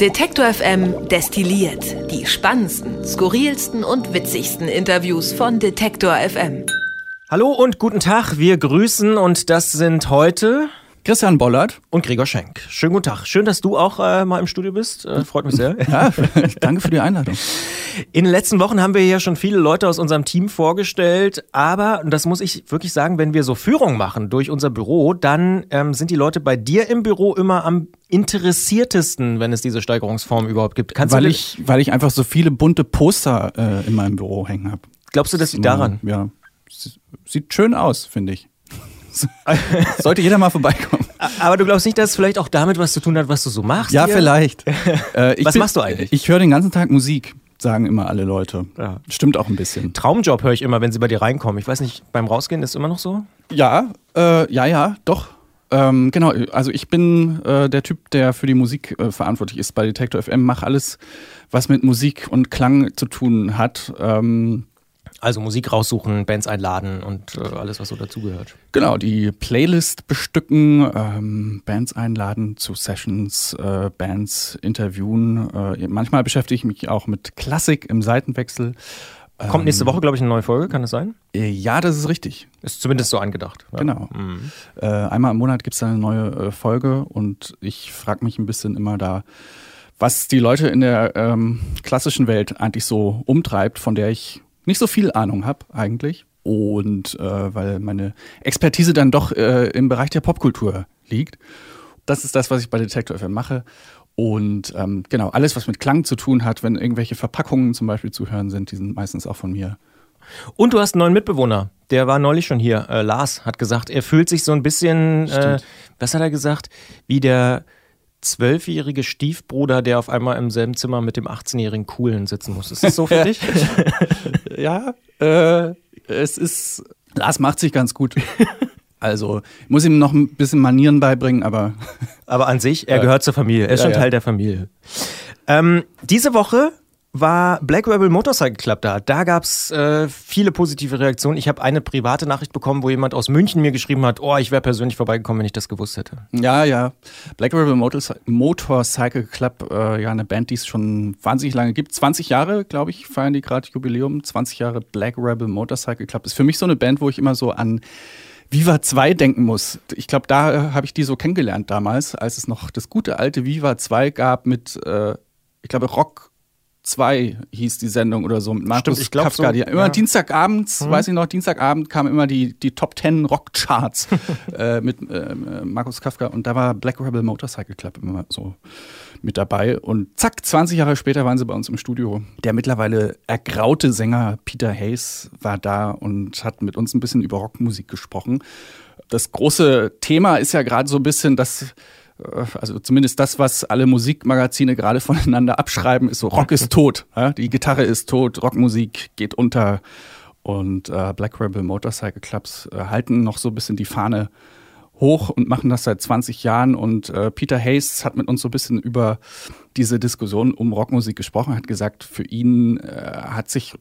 Detektor FM destilliert die spannendsten, skurrilsten und witzigsten Interviews von Detektor FM. Hallo und guten Tag, wir grüßen und das sind heute Christian Bollert und Gregor Schenk. Schönen guten Tag. Schön, dass du auch äh, mal im Studio bist. Äh, freut mich sehr. Ja, danke für die Einladung. In den letzten Wochen haben wir ja schon viele Leute aus unserem Team vorgestellt, aber, und das muss ich wirklich sagen, wenn wir so Führung machen durch unser Büro, dann ähm, sind die Leute bei dir im Büro immer am interessiertesten, wenn es diese Steigerungsform überhaupt gibt. Kannst weil, ich, weil ich einfach so viele bunte Poster äh, in meinem Büro hängen habe. Glaubst du, das liegt daran? Ja. Sieht schön aus, finde ich. Sollte jeder mal vorbeikommen. Aber du glaubst nicht, dass es vielleicht auch damit was zu tun hat, was du so machst? Ja, hier? vielleicht. Äh, was bin, machst du eigentlich? Ich höre den ganzen Tag Musik, sagen immer alle Leute. Ja. Stimmt auch ein bisschen. Traumjob höre ich immer, wenn sie bei dir reinkommen. Ich weiß nicht, beim Rausgehen ist es immer noch so? Ja, äh, ja, ja, doch. Ähm, genau, also ich bin äh, der Typ, der für die Musik äh, verantwortlich ist bei Detector FM, mache alles, was mit Musik und Klang zu tun hat. Ähm, also Musik raussuchen, Bands einladen und äh, alles, was so dazugehört. Genau, die Playlist bestücken, ähm, Bands einladen zu Sessions, äh, Bands interviewen. Äh, manchmal beschäftige ich mich auch mit Klassik im Seitenwechsel. Kommt nächste ähm, Woche, glaube ich, eine neue Folge, kann das sein? Äh, ja, das ist richtig. Ist zumindest so angedacht. Ja. Genau. Mhm. Äh, einmal im Monat gibt es eine neue äh, Folge und ich frage mich ein bisschen immer da, was die Leute in der ähm, klassischen Welt eigentlich so umtreibt, von der ich nicht so viel Ahnung habe eigentlich. Und äh, weil meine Expertise dann doch äh, im Bereich der Popkultur liegt. Das ist das, was ich bei Detector FM mache. Und ähm, genau, alles, was mit Klang zu tun hat, wenn irgendwelche Verpackungen zum Beispiel zu hören sind, die sind meistens auch von mir. Und du hast einen neuen Mitbewohner. Der war neulich schon hier. Äh, Lars hat gesagt, er fühlt sich so ein bisschen, äh, was hat er gesagt, wie der zwölfjährige Stiefbruder, der auf einmal im selben Zimmer mit dem 18-jährigen Coolen sitzen muss. Ist das so für dich? ja, äh, es ist. Lars macht sich ganz gut. Also, ich muss ihm noch ein bisschen Manieren beibringen, aber. Aber an sich, er gehört zur Familie. Er ist ja, schon ja. Teil der Familie. Ähm, diese Woche war Black Rebel Motorcycle Club da. Da gab es äh, viele positive Reaktionen. Ich habe eine private Nachricht bekommen, wo jemand aus München mir geschrieben hat, oh, ich wäre persönlich vorbeigekommen, wenn ich das gewusst hätte. Ja, ja. Black Rebel Motorcycle Club, äh, ja, eine Band, die es schon wahnsinnig lange gibt. 20 Jahre, glaube ich, feiern die gerade Jubiläum. 20 Jahre Black Rebel Motorcycle Club. Ist für mich so eine Band, wo ich immer so an Viva 2 denken muss. Ich glaube, da äh, habe ich die so kennengelernt damals, als es noch das gute alte Viva 2 gab mit, äh, ich glaube, Rock 2 hieß die Sendung oder so mit Markus Stimmt, ich Kafka. So, die, immer ja. Dienstagabends, mhm. weiß ich noch, Dienstagabend kamen immer die, die Top 10 Rockcharts äh, mit äh, Markus Kafka und da war Black Rebel Motorcycle Club immer so mit dabei. Und zack, 20 Jahre später waren sie bei uns im Studio. Der mittlerweile ergraute Sänger Peter Hayes war da und hat mit uns ein bisschen über Rockmusik gesprochen. Das große Thema ist ja gerade so ein bisschen, dass also zumindest das, was alle Musikmagazine gerade voneinander abschreiben, ist so, Rock ist tot, ja? die Gitarre ist tot, Rockmusik geht unter. Und äh, Black Rebel Motorcycle Clubs äh, halten noch so ein bisschen die Fahne hoch und machen das seit 20 Jahren. Und äh, Peter Hayes hat mit uns so ein bisschen über diese Diskussion um Rockmusik gesprochen, hat gesagt, für ihn äh, hat sich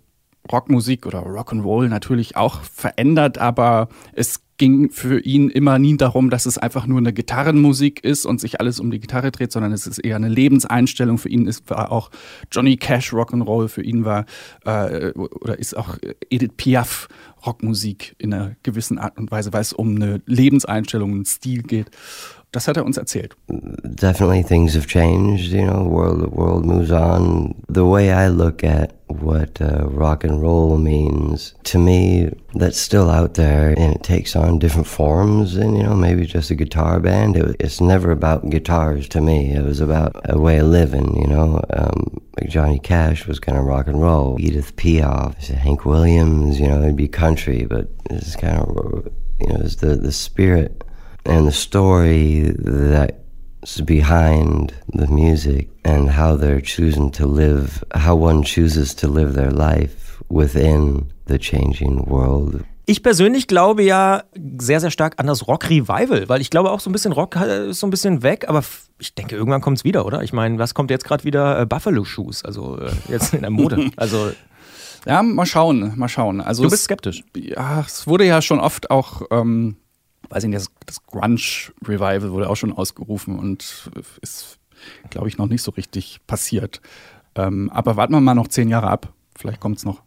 Rockmusik oder Rock'n'Roll natürlich auch verändert, aber es ging für ihn immer nie darum, dass es einfach nur eine Gitarrenmusik ist und sich alles um die Gitarre dreht, sondern es ist eher eine Lebenseinstellung. Für ihn ist, war auch Johnny Cash Rock'n'Roll, für ihn war äh, oder ist auch Edith Piaf Rockmusik in einer gewissen Art und Weise, weil es um eine Lebenseinstellung, einen Stil geht. Das hat er uns erzählt. Definitely things have changed, you know, world the world moves on. The way I look at what uh, rock and roll means. To me that's still out there and it takes on different forms and you know maybe just a guitar band. It, it's never about guitars to me. It was about a way of living you know. Um, like johnny cash was kind of rock and roll. Edith piaf hank williams you know it'd be country but it's kind of you know it's the the spirit and the story that's behind the music and how they're choosing to live, how one chooses to live their life within the changing world. Ich persönlich glaube ja sehr, sehr stark an das Rock-Revival, weil ich glaube auch so ein bisschen Rock ist so ein bisschen weg, aber ich denke, irgendwann kommt es wieder, oder? Ich meine, was kommt jetzt gerade wieder? Äh, Buffalo-Shoes, also äh, jetzt in der Mode. Also ja, mal schauen, mal schauen. Also du bist skeptisch. ja, es wurde ja schon oft auch ähm, weiß ich nicht, das, das Grunge-Revival wurde auch schon ausgerufen und ist, glaube ich, noch nicht so richtig passiert. Ähm, aber warten wir mal noch zehn Jahre ab. Vielleicht kommt es noch.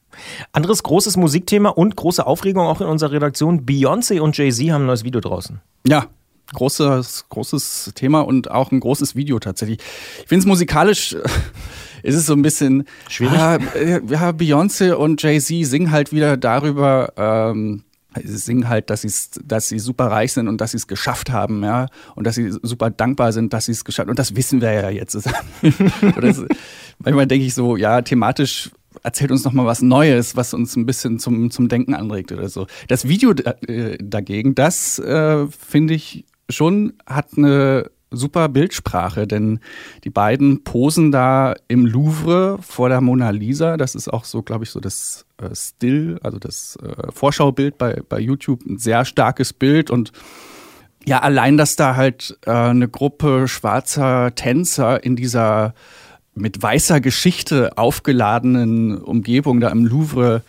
Anderes großes Musikthema und große Aufregung auch in unserer Redaktion. Beyoncé und Jay-Z haben ein neues Video draußen. Ja, großes, großes Thema und auch ein großes Video tatsächlich. Ich finde es musikalisch, ist es so ein bisschen schwierig. Ja, ja Beyoncé und Jay-Z singen halt wieder darüber, ähm, sie singen halt, dass, dass sie super reich sind und dass sie es geschafft haben, ja, und dass sie super dankbar sind, dass sie es geschafft haben. Und das wissen wir ja jetzt. das, manchmal denke ich so, ja, thematisch erzählt uns noch mal was Neues, was uns ein bisschen zum, zum Denken anregt oder so. Das Video äh, dagegen, das äh, finde ich schon hat eine super Bildsprache, denn die beiden posen da im Louvre vor der Mona Lisa. Das ist auch so, glaube ich, so das äh, Still, also das äh, Vorschaubild bei, bei YouTube. Ein sehr starkes Bild und ja, allein, dass da halt äh, eine Gruppe schwarzer Tänzer in dieser mit weißer Geschichte aufgeladenen Umgebung da im Louvre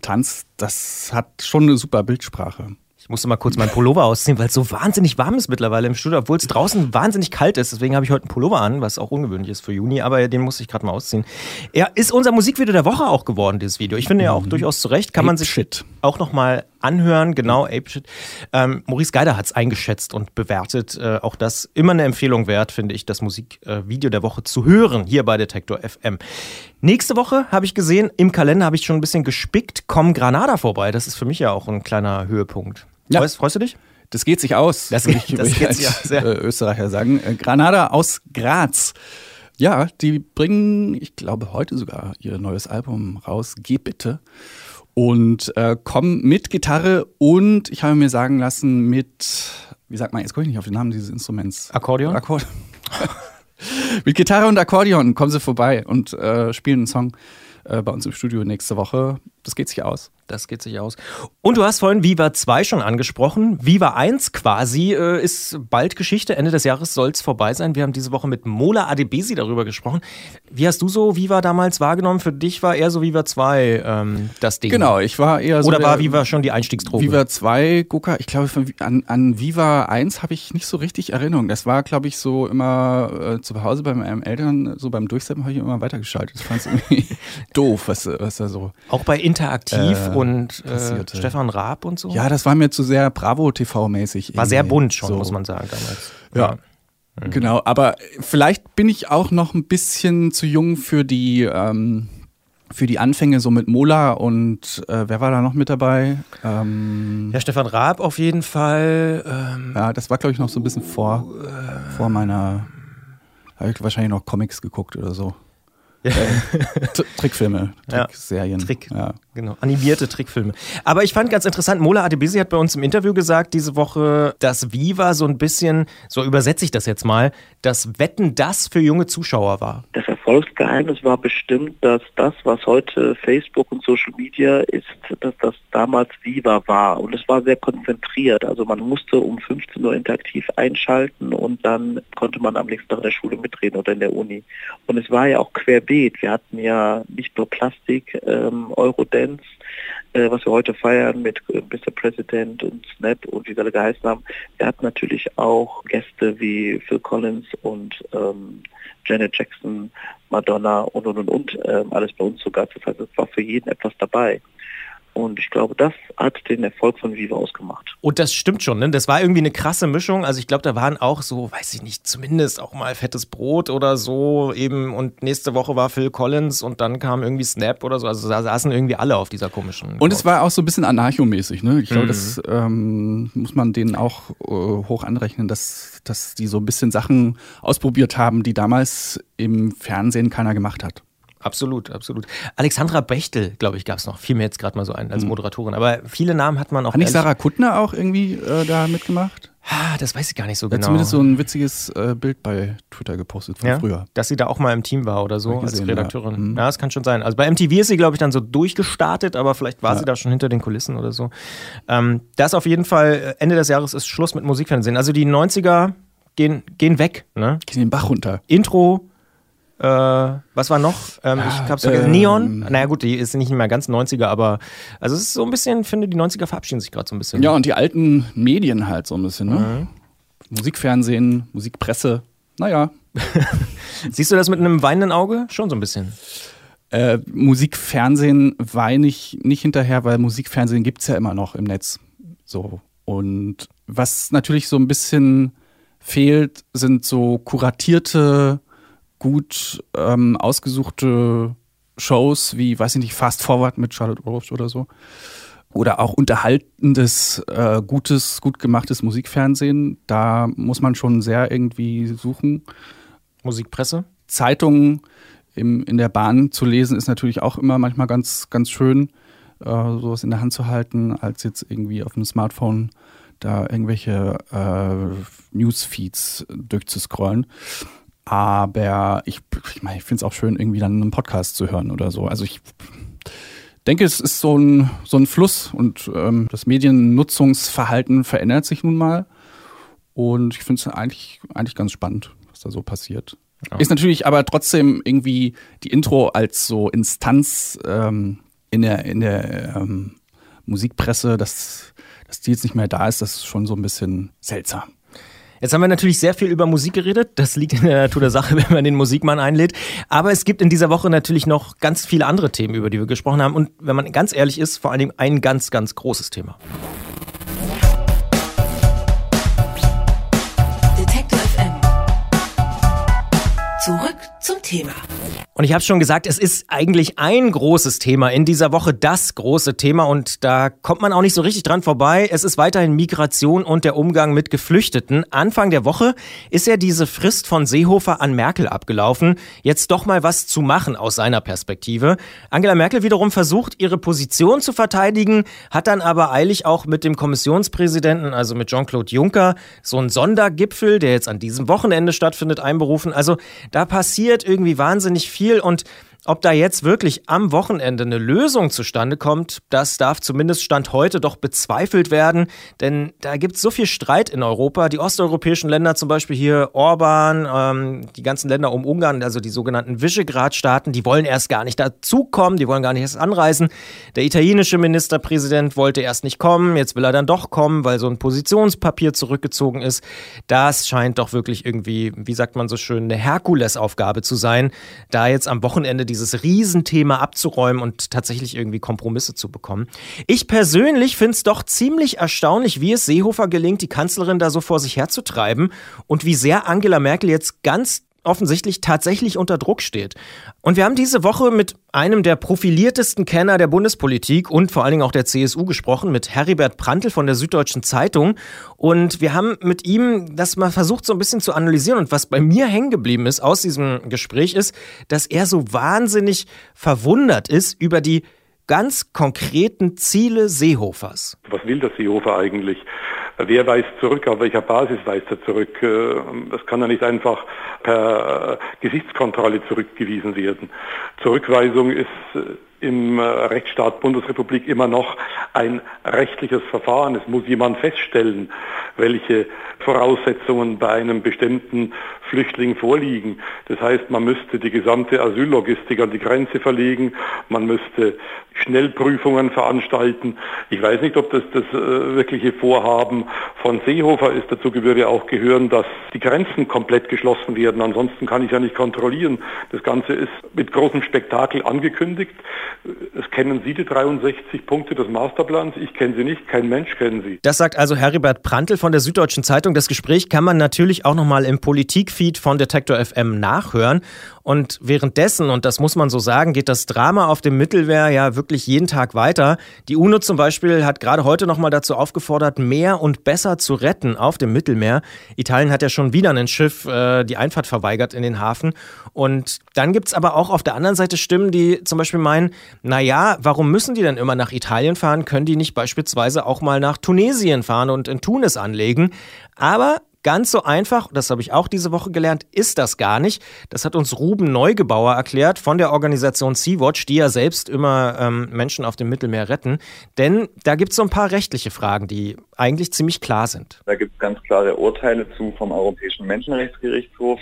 tanzt, das hat schon eine super Bildsprache. Ich musste mal kurz meinen Pullover ausziehen, weil es so wahnsinnig warm ist mittlerweile im Studio, obwohl es draußen wahnsinnig kalt ist. Deswegen habe ich heute einen Pullover an, was auch ungewöhnlich ist für Juni, aber den musste ich gerade mal ausziehen. Er ist unser Musikvideo der Woche auch geworden, dieses Video. Ich finde ja auch mhm. durchaus zu Recht. Kann Ape man sich Shit. auch nochmal anhören. Genau, Ape Shit. Ähm, Maurice Geider hat es eingeschätzt und bewertet. Äh, auch das immer eine Empfehlung wert, finde ich, das Musikvideo äh, der Woche zu hören, hier bei Detektor FM. Nächste Woche habe ich gesehen, im Kalender habe ich schon ein bisschen gespickt, kommen Granada vorbei. Das ist für mich ja auch ein kleiner Höhepunkt. Ja. Freust, freust, du dich? Das geht sich aus, das, geht, ich, das geht sich aus, ja. Äh, Österreicher sagen. Äh, Granada aus Graz. Ja, die bringen, ich glaube, heute sogar ihr neues Album raus, Geh bitte. Und äh, kommen mit Gitarre und ich habe mir sagen lassen, mit, wie sagt man, jetzt komme ich nicht auf den Namen dieses Instruments. Akkordeon? Akkordeon. mit Gitarre und Akkordeon kommen sie vorbei und äh, spielen einen Song äh, bei uns im Studio nächste Woche. Das geht sich aus. Das geht sich aus. Und du hast vorhin Viva 2 schon angesprochen. Viva 1 quasi äh, ist bald Geschichte. Ende des Jahres soll es vorbei sein. Wir haben diese Woche mit Mola Adebesi darüber gesprochen. Wie hast du so Viva damals wahrgenommen? Für dich war eher so Viva 2 ähm, das Ding. Genau, ich war eher so. Oder war Viva schon die Einstiegsdroge? Viva 2, Gucker, ich glaube, an, an Viva 1 habe ich nicht so richtig Erinnerung. Das war, glaube ich, so immer äh, zu Hause bei meinen Eltern, so beim Durchsetzen habe ich immer weitergeschaltet. Das fand ich irgendwie doof, was, was da so. Auch bei Interaktiv äh, und äh, Stefan Raab und so? Ja, das war mir zu sehr Bravo-TV-mäßig. War sehr bunt schon, so. muss man sagen damals. Ja. ja. Mhm. Genau, aber vielleicht bin ich auch noch ein bisschen zu jung für die, ähm, für die Anfänge so mit Mola und äh, wer war da noch mit dabei? Ähm, ja, Stefan Raab auf jeden Fall. Ähm, ja, das war, glaube ich, noch so ein bisschen vor, äh, vor meiner. Habe ich wahrscheinlich noch Comics geguckt oder so. Trickfilme, Trickserien. Ja, Trick, ja. genau. Animierte Trickfilme. Aber ich fand ganz interessant, Mola Adebisi hat bei uns im Interview gesagt diese Woche, dass Viva so ein bisschen, so übersetze ich das jetzt mal, das Wetten das für junge Zuschauer war. Das Erfolgsgeheimnis war bestimmt, dass das, was heute Facebook und Social Media ist, dass das damals Viva war. Und es war sehr konzentriert. Also man musste um 15 Uhr interaktiv einschalten und dann konnte man am nächsten Tag in der Schule mitreden oder in der Uni. Und es war ja auch querbeet. Wir hatten ja nicht nur Plastik, ähm, Eurodance, äh, was wir heute feiern mit äh, Mr. President und Snap und wie sie alle geheißen haben. Wir hatten natürlich auch Gäste wie Phil Collins und ähm, Janet Jackson, Madonna und und und und ähm, alles bei uns sogar. Das heißt, es war für jeden etwas dabei. Und ich glaube, das hat den Erfolg von Viva ausgemacht. Und das stimmt schon, ne? Das war irgendwie eine krasse Mischung. Also ich glaube, da waren auch so, weiß ich nicht, zumindest auch mal fettes Brot oder so eben. Und nächste Woche war Phil Collins und dann kam irgendwie Snap oder so. Also da saßen irgendwie alle auf dieser komischen. Und es war auch so ein bisschen anarchomäßig, ne? Ich glaube, mhm. das ähm, muss man denen auch äh, hoch anrechnen, dass, dass die so ein bisschen Sachen ausprobiert haben, die damals im Fernsehen keiner gemacht hat. Absolut, absolut. Alexandra Bechtel, glaube ich, gab es noch. Fiel mir jetzt gerade mal so ein als hm. Moderatorin. Aber viele Namen hat man auch. Hat nicht Sarah Kuttner auch irgendwie äh, da mitgemacht? Ah, das weiß ich gar nicht so genau. Hat zumindest so ein witziges äh, Bild bei Twitter gepostet von ja, früher. Dass sie da auch mal im Team war oder so gesehen, als Redakteurin. Ja. Mhm. ja. das kann schon sein. Also bei MTV ist sie, glaube ich, dann so durchgestartet, aber vielleicht war ja. sie da schon hinter den Kulissen oder so. Ähm, das auf jeden Fall, äh, Ende des Jahres ist Schluss mit Musikfernsehen. Also die 90er gehen, gehen weg. Ne? Gehen den Bach runter. Intro, Äh, was war noch? Ähm, ich hab's vergessen. Ähm, Neon. Naja gut, die ist nicht mehr ganz 90er, aber also es ist so ein bisschen, finde die 90er verabschieden sich gerade so ein bisschen. Ja, und die alten Medien halt so ein bisschen, ne? Mhm. Musikfernsehen, Musikpresse, naja. Siehst du das mit einem weinenden Auge? Schon so ein bisschen. Äh, Musikfernsehen weine ich nicht hinterher, weil Musikfernsehen gibt es ja immer noch im Netz. So. Und was natürlich so ein bisschen fehlt, sind so kuratierte, gut ähm, ausgesuchte Shows wie, weiß ich nicht, Fast Forward mit Charlotte Roach oder so. Oder auch unterhaltendes, äh, gutes, gut gemachtes Musikfernsehen. Da muss man schon sehr irgendwie suchen. Musikpresse? Zeitungen im, in der Bahn zu lesen ist natürlich auch immer manchmal ganz, ganz schön, äh, sowas in der Hand zu halten, als jetzt irgendwie auf dem Smartphone da irgendwelche äh, Newsfeeds durchzuscrollen. Aber ich, ich meine, ich finde es auch schön, irgendwie dann einen Podcast zu hören oder so. Also ich denke, es ist so ein, so ein Fluss und ähm, das Mediennutzungsverhalten verändert sich nun mal. Und ich finde es eigentlich, eigentlich ganz spannend, was da so passiert. Ja. Ist natürlich aber trotzdem irgendwie die Intro als so Instanz ähm, in der, in der ähm, Musikpresse, dass, dass die jetzt nicht mehr da ist, das ist schon so ein bisschen seltsam. Jetzt haben wir natürlich sehr viel über Musik geredet. Das liegt in der Natur der Sache, wenn man den Musikmann einlädt. Aber es gibt in dieser Woche natürlich noch ganz viele andere Themen, über die wir gesprochen haben. Und wenn man ganz ehrlich ist, vor allem ein ganz, ganz großes Thema. Detektor FM. Zurück zum Thema. Und ich habe schon gesagt, es ist eigentlich ein großes Thema in dieser Woche, das große Thema. Und da kommt man auch nicht so richtig dran vorbei. Es ist weiterhin Migration und der Umgang mit Geflüchteten. Anfang der Woche ist ja diese Frist von Seehofer an Merkel abgelaufen. Jetzt doch mal was zu machen aus seiner Perspektive. Angela Merkel wiederum versucht, ihre Position zu verteidigen, hat dann aber eilig auch mit dem Kommissionspräsidenten, also mit Jean-Claude Juncker, so einen Sondergipfel, der jetzt an diesem Wochenende stattfindet, einberufen. Also da passiert irgendwie wahnsinnig viel viel und ob da jetzt wirklich am Wochenende eine Lösung zustande kommt, das darf zumindest Stand heute doch bezweifelt werden, denn da gibt es so viel Streit in Europa. Die osteuropäischen Länder, zum Beispiel hier Orban, ähm, die ganzen Länder um Ungarn, also die sogenannten Visegrad-Staaten, die wollen erst gar nicht dazukommen, die wollen gar nicht erst anreisen. Der italienische Ministerpräsident wollte erst nicht kommen, jetzt will er dann doch kommen, weil so ein Positionspapier zurückgezogen ist. Das scheint doch wirklich irgendwie, wie sagt man so schön, eine Herkulesaufgabe zu sein, da jetzt am Wochenende die dieses Riesenthema abzuräumen und tatsächlich irgendwie Kompromisse zu bekommen. Ich persönlich finde es doch ziemlich erstaunlich, wie es Seehofer gelingt, die Kanzlerin da so vor sich herzutreiben und wie sehr Angela Merkel jetzt ganz offensichtlich tatsächlich unter Druck steht. Und wir haben diese Woche mit einem der profiliertesten Kenner der Bundespolitik und vor allen Dingen auch der CSU gesprochen, mit Heribert Prantl von der Süddeutschen Zeitung. Und wir haben mit ihm das mal versucht so ein bisschen zu analysieren. Und was bei mir hängen geblieben ist aus diesem Gespräch ist, dass er so wahnsinnig verwundert ist über die ganz konkreten Ziele Seehofers. Was will der Seehofer eigentlich? Wer weist zurück? Auf welcher Basis weist er zurück? Äh, das kann ja nicht einfach per Gesichtskontrolle zurückgewiesen werden. Zurückweisung ist äh, im äh, Rechtsstaat Bundesrepublik immer noch ein rechtliches Verfahren. Es muss jemand feststellen, welche Voraussetzungen bei einem bestimmten Flüchtling vorliegen. Das heißt, man müsste die gesamte Asyllogistik an die Grenze verlegen, man müsste Schnellprüfungen veranstalten. Ich weiß nicht, ob das das äh, wirkliche Vorhaben von Seehofer ist. Dazu würde auch gehören, dass die Grenzen komplett geschlossen werden. Ansonsten kann ich ja nicht kontrollieren. Das Ganze ist mit großem Spektakel angekündigt. Es kennen Sie die 63 Punkte des Masterplans. Ich kenne sie nicht. Kein Mensch kennt sie. Das sagt also Heribert Prantl von der Süddeutschen Zeitung. Das Gespräch kann man natürlich auch nochmal im Politikfeed von Detektor FM nachhören. Und währenddessen, und das muss man so sagen, geht das Drama auf dem Mittelmeer ja wirklich jeden Tag weiter. Die UNO zum Beispiel hat gerade heute nochmal dazu aufgefordert, mehr und besser zu retten auf dem Mittelmeer. Italien hat ja schon wieder ein Schiff äh, die Einfahrt verweigert in den Hafen. Und dann gibt es aber auch auf der anderen Seite Stimmen, die zum Beispiel meinen, naja, warum müssen die denn immer nach Italien fahren? Können die nicht beispielsweise auch mal nach Tunesien fahren und in Tunis anlegen? Aber ganz so einfach, das habe ich auch diese Woche gelernt, ist das gar nicht. Das hat uns Ruben Neugebauer erklärt von der Organisation Sea-Watch, die ja selbst immer ähm, Menschen auf dem Mittelmeer retten. Denn da gibt es so ein paar rechtliche Fragen, die eigentlich ziemlich klar sind. Da gibt es ganz klare Urteile zu vom Europäischen Menschenrechtsgerichtshof.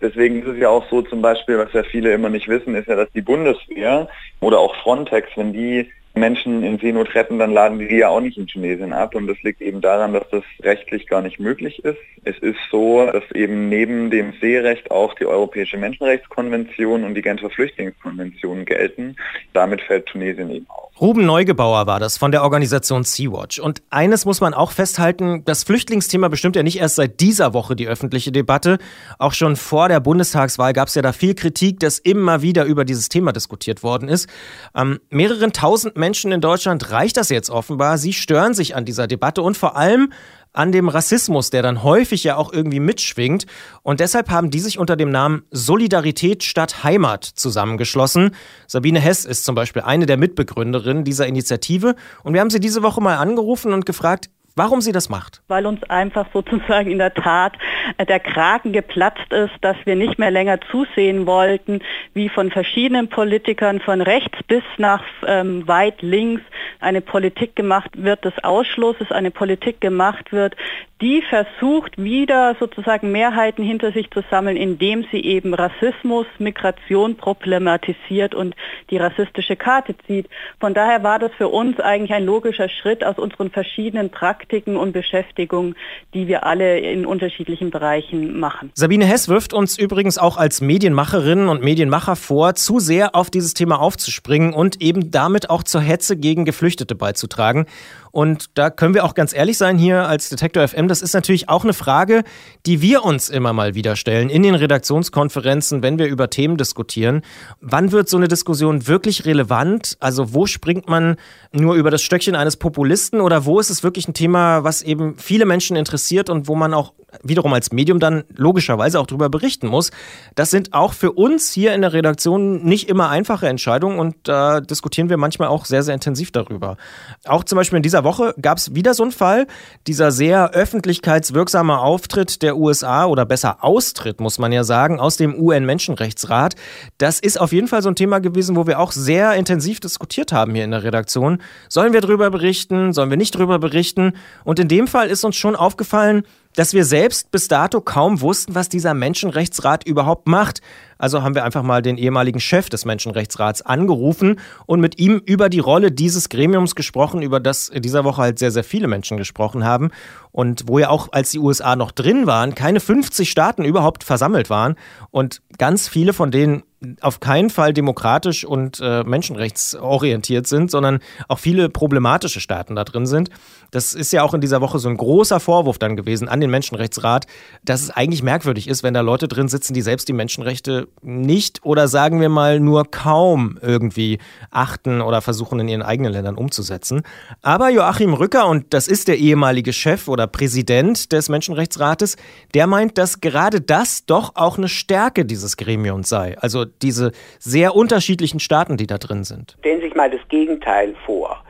Deswegen ist es ja auch so zum Beispiel, was ja viele immer nicht wissen, ist ja, dass die Bundeswehr oder auch Frontex, wenn die Menschen in Seenot retten, dann laden die ja auch nicht in Tunesien ab. Und das liegt eben daran, dass das rechtlich gar nicht möglich ist. Es ist so, dass eben neben dem Seerecht auch die Europäische Menschenrechtskonvention und die Genfer Flüchtlingskonvention gelten. Damit fällt Tunesien eben auf. Ruben Neugebauer war das von der Organisation Sea-Watch. Und eines muss man auch festhalten, das Flüchtlingsthema bestimmt ja nicht erst seit dieser Woche die öffentliche Debatte. Auch schon vor der Bundestagswahl gab es ja da viel Kritik, dass immer wieder über dieses Thema diskutiert worden ist. Ähm, mehreren tausend Menschen in Deutschland reicht das jetzt offenbar. Sie stören sich an dieser Debatte und vor allem an dem Rassismus, der dann häufig ja auch irgendwie mitschwingt. Und deshalb haben die sich unter dem Namen Solidarität statt Heimat zusammengeschlossen. Sabine Hess ist zum Beispiel eine der Mitbegründerinnen dieser Initiative. Und wir haben sie diese Woche mal angerufen und gefragt, warum sie das macht. Weil uns einfach sozusagen in der Tat äh, der Kragen geplatzt ist, dass wir nicht mehr länger zusehen wollten, wie von verschiedenen Politikern von rechts bis nach ähm, weit links eine Politik gemacht wird des Ausschlusses, eine Politik gemacht wird, die versucht wieder sozusagen Mehrheiten hinter sich zu sammeln, indem sie eben Rassismus, Migration problematisiert und die rassistische Karte zieht. Von daher war das für uns eigentlich ein logischer Schritt aus unseren verschiedenen Praktiken und Beschäftigungen, die wir alle in unterschiedlichen Bereichen machen. Sabine Hess wirft uns übrigens auch als Medienmacherinnen und Medienmacher vor, zu sehr auf dieses Thema aufzuspringen und eben damit auch zur Hetze gegen Geflüchtete beizutragen. Und da können wir auch ganz ehrlich sein hier als Detektor FM. Das ist natürlich auch eine Frage, die wir uns immer mal wieder stellen in den Redaktionskonferenzen, wenn wir über Themen diskutieren. Wann wird so eine Diskussion wirklich relevant? Also wo springt man nur über das Stöckchen eines Populisten oder wo ist es wirklich ein Thema, was eben viele Menschen interessiert und wo man auch wiederum als Medium dann logischerweise auch darüber berichten muss. Das sind auch für uns hier in der Redaktion nicht immer einfache Entscheidungen und da äh, diskutieren wir manchmal auch sehr, sehr intensiv darüber. Auch zum Beispiel in dieser Woche gab es wieder so einen Fall, dieser sehr öffentlichkeitswirksame Auftritt der USA oder besser Austritt, muss man ja sagen, aus dem UN-Menschenrechtsrat. Das ist auf jeden Fall so ein Thema gewesen, wo wir auch sehr intensiv diskutiert haben hier in der Redaktion. Sollen wir darüber berichten? Sollen wir nicht darüber berichten? Und in dem Fall ist uns schon aufgefallen, dass wir selbst bis dato kaum wussten, was dieser Menschenrechtsrat überhaupt macht. Also haben wir einfach mal den ehemaligen Chef des Menschenrechtsrats angerufen und mit ihm über die Rolle dieses Gremiums gesprochen, über das in dieser Woche halt sehr, sehr viele Menschen gesprochen haben. Und wo ja auch, als die USA noch drin waren, keine 50 Staaten überhaupt versammelt waren. Und ganz viele von denen auf keinen Fall demokratisch und äh, menschenrechtsorientiert sind, sondern auch viele problematische Staaten da drin sind. Das ist ja auch in dieser Woche so ein großer Vorwurf dann gewesen an den Menschenrechtsrat, dass es eigentlich merkwürdig ist, wenn da Leute drin sitzen, die selbst die Menschenrechte nicht oder sagen wir mal nur kaum irgendwie achten oder versuchen in ihren eigenen Ländern umzusetzen. Aber Joachim Rücker, und das ist der ehemalige Chef oder Präsident des Menschenrechtsrates, der meint, dass gerade das doch auch eine Stärke dieses Gremiums sei. Also diese sehr unterschiedlichen Staaten, die da drin sind. Stellen Sie sich mal das Gegenteil vor.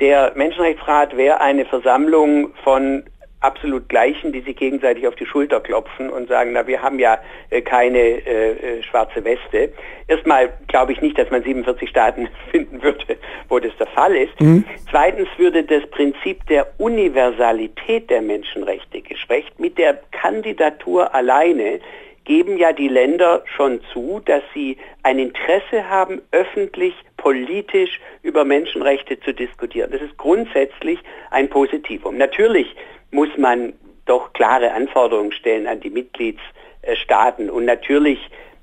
Der Menschenrechtsrat wäre eine Versammlung von absolut Gleichen, die sich gegenseitig auf die Schulter klopfen und sagen, na, wir haben ja äh, keine äh, äh schwarze Weste. Erstmal glaube ich nicht, dass man 47 Staaten finden würde, wo das der Fall ist. Mhm. Zweitens würde das Prinzip der Universalität der Menschenrechte geschwächt. Mit der Kandidatur alleine geben ja die Länder schon zu, dass sie ein Interesse haben, öffentlich, politisch über Menschenrechte zu diskutieren. Das ist grundsätzlich ein Positivum. Natürlich muss man doch klare Anforderungen stellen an die Mitgliedsstaaten und natürlich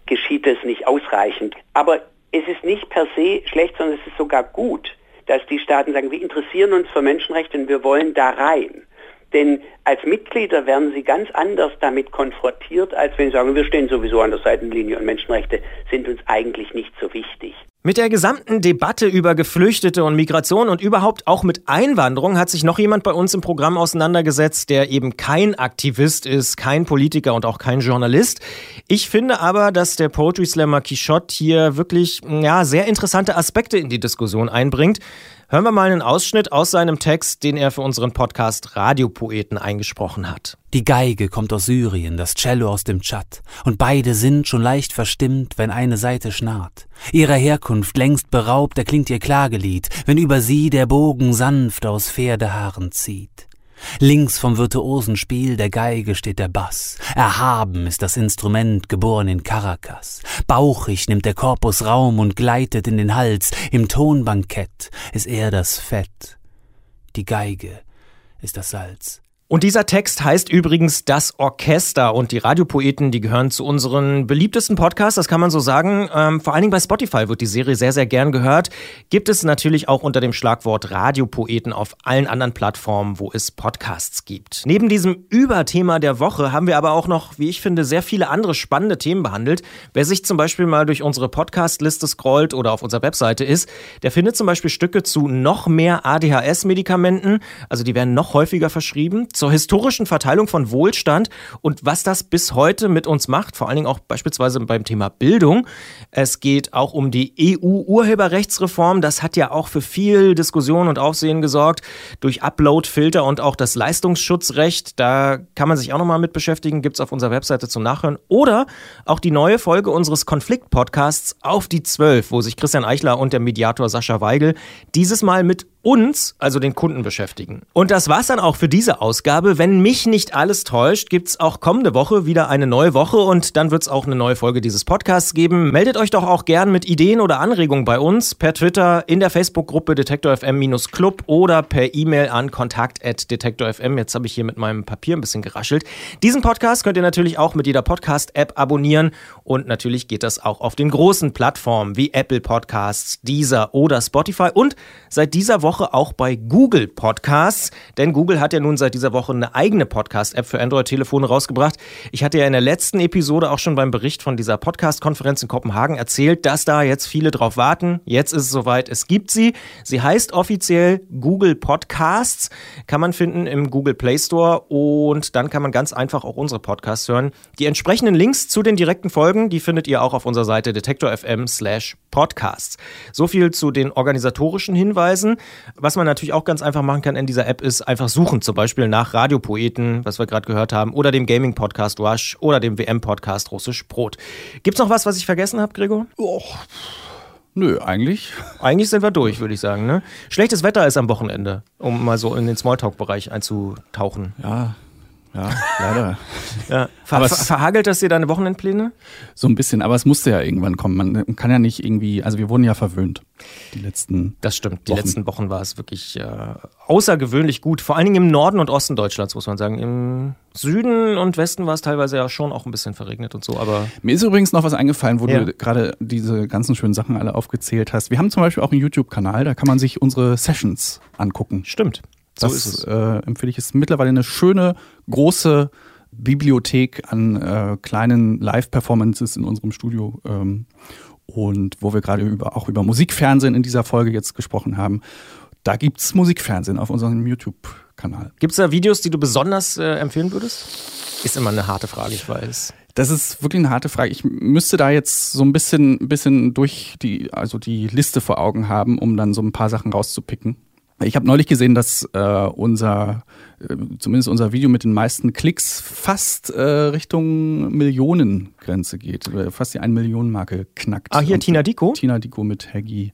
geschieht es nicht ausreichend. Aber es ist nicht per se schlecht, sondern es ist sogar gut, dass die Staaten sagen, wir interessieren uns für Menschenrechte und wir wollen da rein. Denn als Mitglieder werden sie ganz anders damit konfrontiert, als wenn sie sagen, wir stehen sowieso an der Seitenlinie und Menschenrechte sind uns eigentlich nicht so wichtig. Mit der gesamten Debatte über Geflüchtete und Migration und überhaupt auch mit Einwanderung hat sich noch jemand bei uns im Programm auseinandergesetzt, der eben kein Aktivist ist, kein Politiker und auch kein Journalist. Ich finde aber, dass der Poetry Slammer Quichotte hier wirklich ja, sehr interessante Aspekte in die Diskussion einbringt. Hören wir mal einen Ausschnitt aus seinem Text, den er für unseren Podcast Radiopoeten eingesprochen hat. Die Geige kommt aus Syrien, das Cello aus dem Tschad, und beide sind schon leicht verstimmt, wenn eine Seite schnarrt. Ihrer Herkunft längst beraubt erklingt ihr Klagelied, wenn über sie der Bogen sanft aus Pferdehaaren zieht. Links vom virtuosen Spiel der Geige steht der Bass. Erhaben ist das Instrument, geboren in Caracas. Bauchig nimmt der Korpus Raum und gleitet in den Hals. Im Tonbankett ist er das Fett. Die Geige ist das Salz. Und dieser Text heißt übrigens Das Orchester und die Radiopoeten, die gehören zu unseren beliebtesten Podcasts, das kann man so sagen. Ähm, vor allen Dingen bei Spotify wird die Serie sehr, sehr gern gehört. Gibt es natürlich auch unter dem Schlagwort Radiopoeten auf allen anderen Plattformen, wo es Podcasts gibt. Neben diesem Überthema der Woche haben wir aber auch noch, wie ich finde, sehr viele andere spannende Themen behandelt. Wer sich zum Beispiel mal durch unsere Podcast-Liste scrollt oder auf unserer Webseite ist, der findet zum Beispiel Stücke zu noch mehr ADHS-Medikamenten. Also die werden noch häufiger verschrieben zur historischen Verteilung von Wohlstand und was das bis heute mit uns macht, vor allen Dingen auch beispielsweise beim Thema Bildung. Es geht auch um die EU-Urheberrechtsreform. Das hat ja auch für viel Diskussion und Aufsehen gesorgt durch Upload-Filter und auch das Leistungsschutzrecht. Da kann man sich auch nochmal mit beschäftigen, gibt es auf unserer Webseite zum Nachhören. Oder auch die neue Folge unseres Konflikt-Podcasts auf die Zwölf, wo sich Christian Eichler und der Mediator Sascha Weigel dieses Mal mit uns, also den Kunden, beschäftigen. Und das war's dann auch für diese Ausgabe. Wenn mich nicht alles täuscht, gibt's auch kommende Woche wieder eine neue Woche und dann wird's auch eine neue Folge dieses Podcasts geben. Meldet euch doch auch gern mit Ideen oder Anregungen bei uns per Twitter, in der Facebook-Gruppe Detektor FM-Club oder per E-Mail an kontakt.detektor.fm. Jetzt habe ich hier mit meinem Papier ein bisschen geraschelt. Diesen Podcast könnt ihr natürlich auch mit jeder Podcast-App abonnieren und natürlich geht das auch auf den großen Plattformen wie Apple Podcasts, Deezer oder Spotify und seit dieser Woche Woche auch bei Google Podcasts, denn Google hat ja nun seit dieser Woche eine eigene Podcast-App für Android-Telefone rausgebracht. Ich hatte ja in der letzten Episode auch schon beim Bericht von dieser Podcast-Konferenz in Kopenhagen erzählt, dass da jetzt viele drauf warten. Jetzt ist es soweit, es gibt sie. Sie heißt offiziell Google Podcasts, kann man finden im Google Play Store und dann kann man ganz einfach auch unsere Podcasts hören. Die entsprechenden Links zu den direkten Folgen, die findet ihr auch auf unserer Seite detektor.fm slash podcasts. So viel zu den organisatorischen Hinweisen. Was man natürlich auch ganz einfach machen kann in dieser App ist einfach suchen, zum Beispiel nach Radiopoeten, was wir gerade gehört haben, oder dem Gaming-Podcast Rush oder dem WM-Podcast Russisch Brot. Gibt's noch was, was ich vergessen habe, Gregor? Oh. Nö, eigentlich. Eigentlich sind wir durch, würde ich sagen. Ne? Schlechtes Wetter ist am Wochenende, um mal so in den Smalltalk-Bereich einzutauchen. Ja, ja, leider. ja. Ver ver verhagelt das dir deine Wochenendpläne? So ein bisschen, aber es musste ja irgendwann kommen. Man kann ja nicht irgendwie, also wir wurden ja verwöhnt. Die letzten. Das stimmt. Die Wochen. letzten Wochen war es wirklich äh, außergewöhnlich gut. Vor allen Dingen im Norden und Osten Deutschlands, muss man sagen. Im Süden und Westen war es teilweise ja schon auch ein bisschen verregnet und so, aber. Mir ist übrigens noch was eingefallen, wo ja. du gerade diese ganzen schönen Sachen alle aufgezählt hast. Wir haben zum Beispiel auch einen YouTube-Kanal, da kann man sich unsere Sessions angucken. Stimmt. So das. Äh, empfehle ich. Es ist mittlerweile eine schöne, große Bibliothek an äh, kleinen Live-Performances in unserem Studio. Ähm, und wo wir gerade über, auch über Musikfernsehen in dieser Folge jetzt gesprochen haben. Da gibt es Musikfernsehen auf unserem YouTube-Kanal. Gibt es da Videos, die du besonders äh, empfehlen würdest? Ist immer eine harte Frage, ich weiß. Das ist wirklich eine harte Frage. Ich müsste da jetzt so ein bisschen, bisschen durch die, also die Liste vor Augen haben, um dann so ein paar Sachen rauszupicken. Ich habe neulich gesehen, dass äh, unser, äh, zumindest unser Video mit den meisten Klicks fast äh, Richtung Millionengrenze geht, fast die 1 Millionen Marke knackt. Ah, hier Und Tina Diko? Tina Diko mit Haggy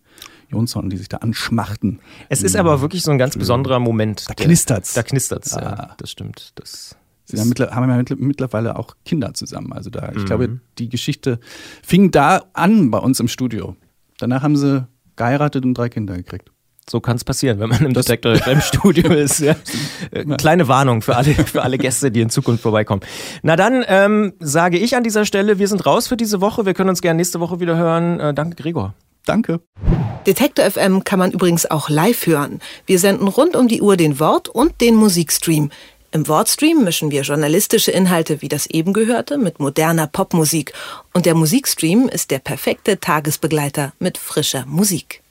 Jonsson, die sich da anschmachten. Es ist aber wirklich so ein ganz besonderer Moment. Da knistert's. Da knistert's, ah. ja, das stimmt. Das Sie haben, haben ja mittlerweile auch Kinder zusammen. Also da, ich mhm. glaube, die Geschichte fing da an bei uns im Studio. Danach haben sie geheiratet und drei Kinder gekriegt. So kann es passieren, wenn man im Detektor FM Studio ist. Ja. Kleine Warnung für alle, für alle Gäste, die in Zukunft vorbeikommen. Na dann ähm, sage ich an dieser Stelle, wir sind raus für diese Woche. Wir können uns gerne nächste Woche wieder hören. Äh, danke, Gregor. Danke. Detektor FM kann man übrigens auch live hören. Wir senden rund um die Uhr den Wort- und den Musikstream. Im Wortstream mischen wir journalistische Inhalte wie das eben gehörte mit moderner Popmusik. Und der Musikstream ist der perfekte Tagesbegleiter mit frischer Musik.